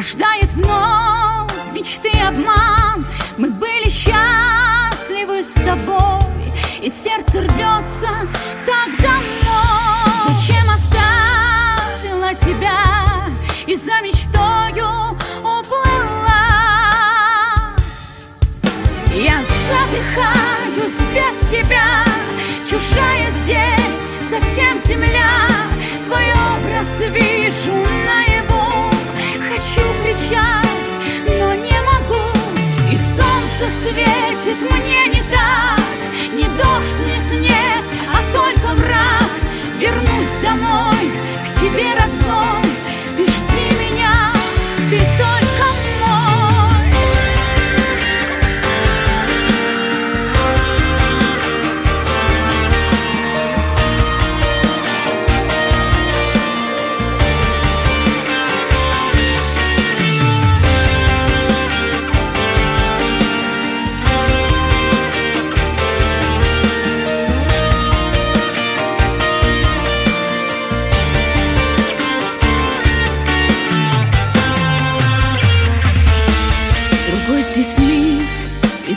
рождает вновь мечты обман. Мы были счастливы с тобой, и сердце рвется так домой. Зачем оставила тебя и за мечтою уплыла? Я задыхаюсь без тебя, чужая здесь совсем земля. Твой образ вижу наяву, солнце светит мне не так,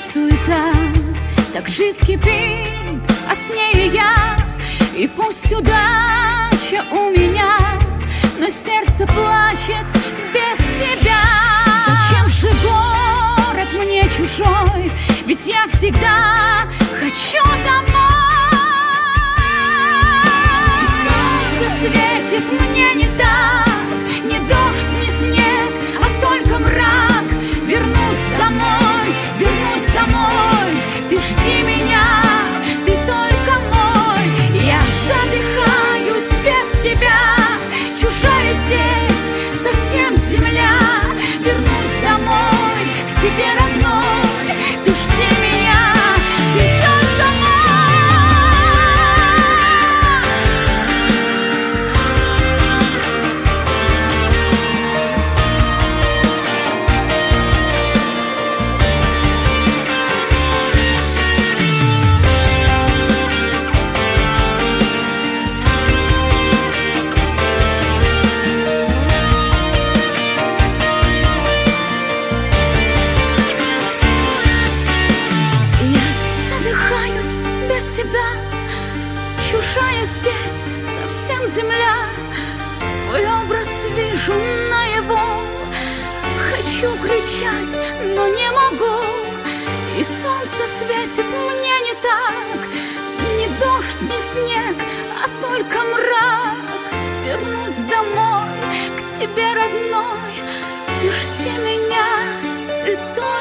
суета Так жизнь кипит, а с нею я. И пусть удача у меня Но сердце плачет без тебя. Зачем же город мне чужой? Ведь я всегда хочу домой. И солнце светит мне не так домой Чужая здесь совсем земля. Твой образ вижу наяву. Хочу кричать, но не могу. И солнце светит мне не так. Ни дождь, ни снег, а только мрак. Вернусь домой к тебе, родной. Ты жди меня, ты только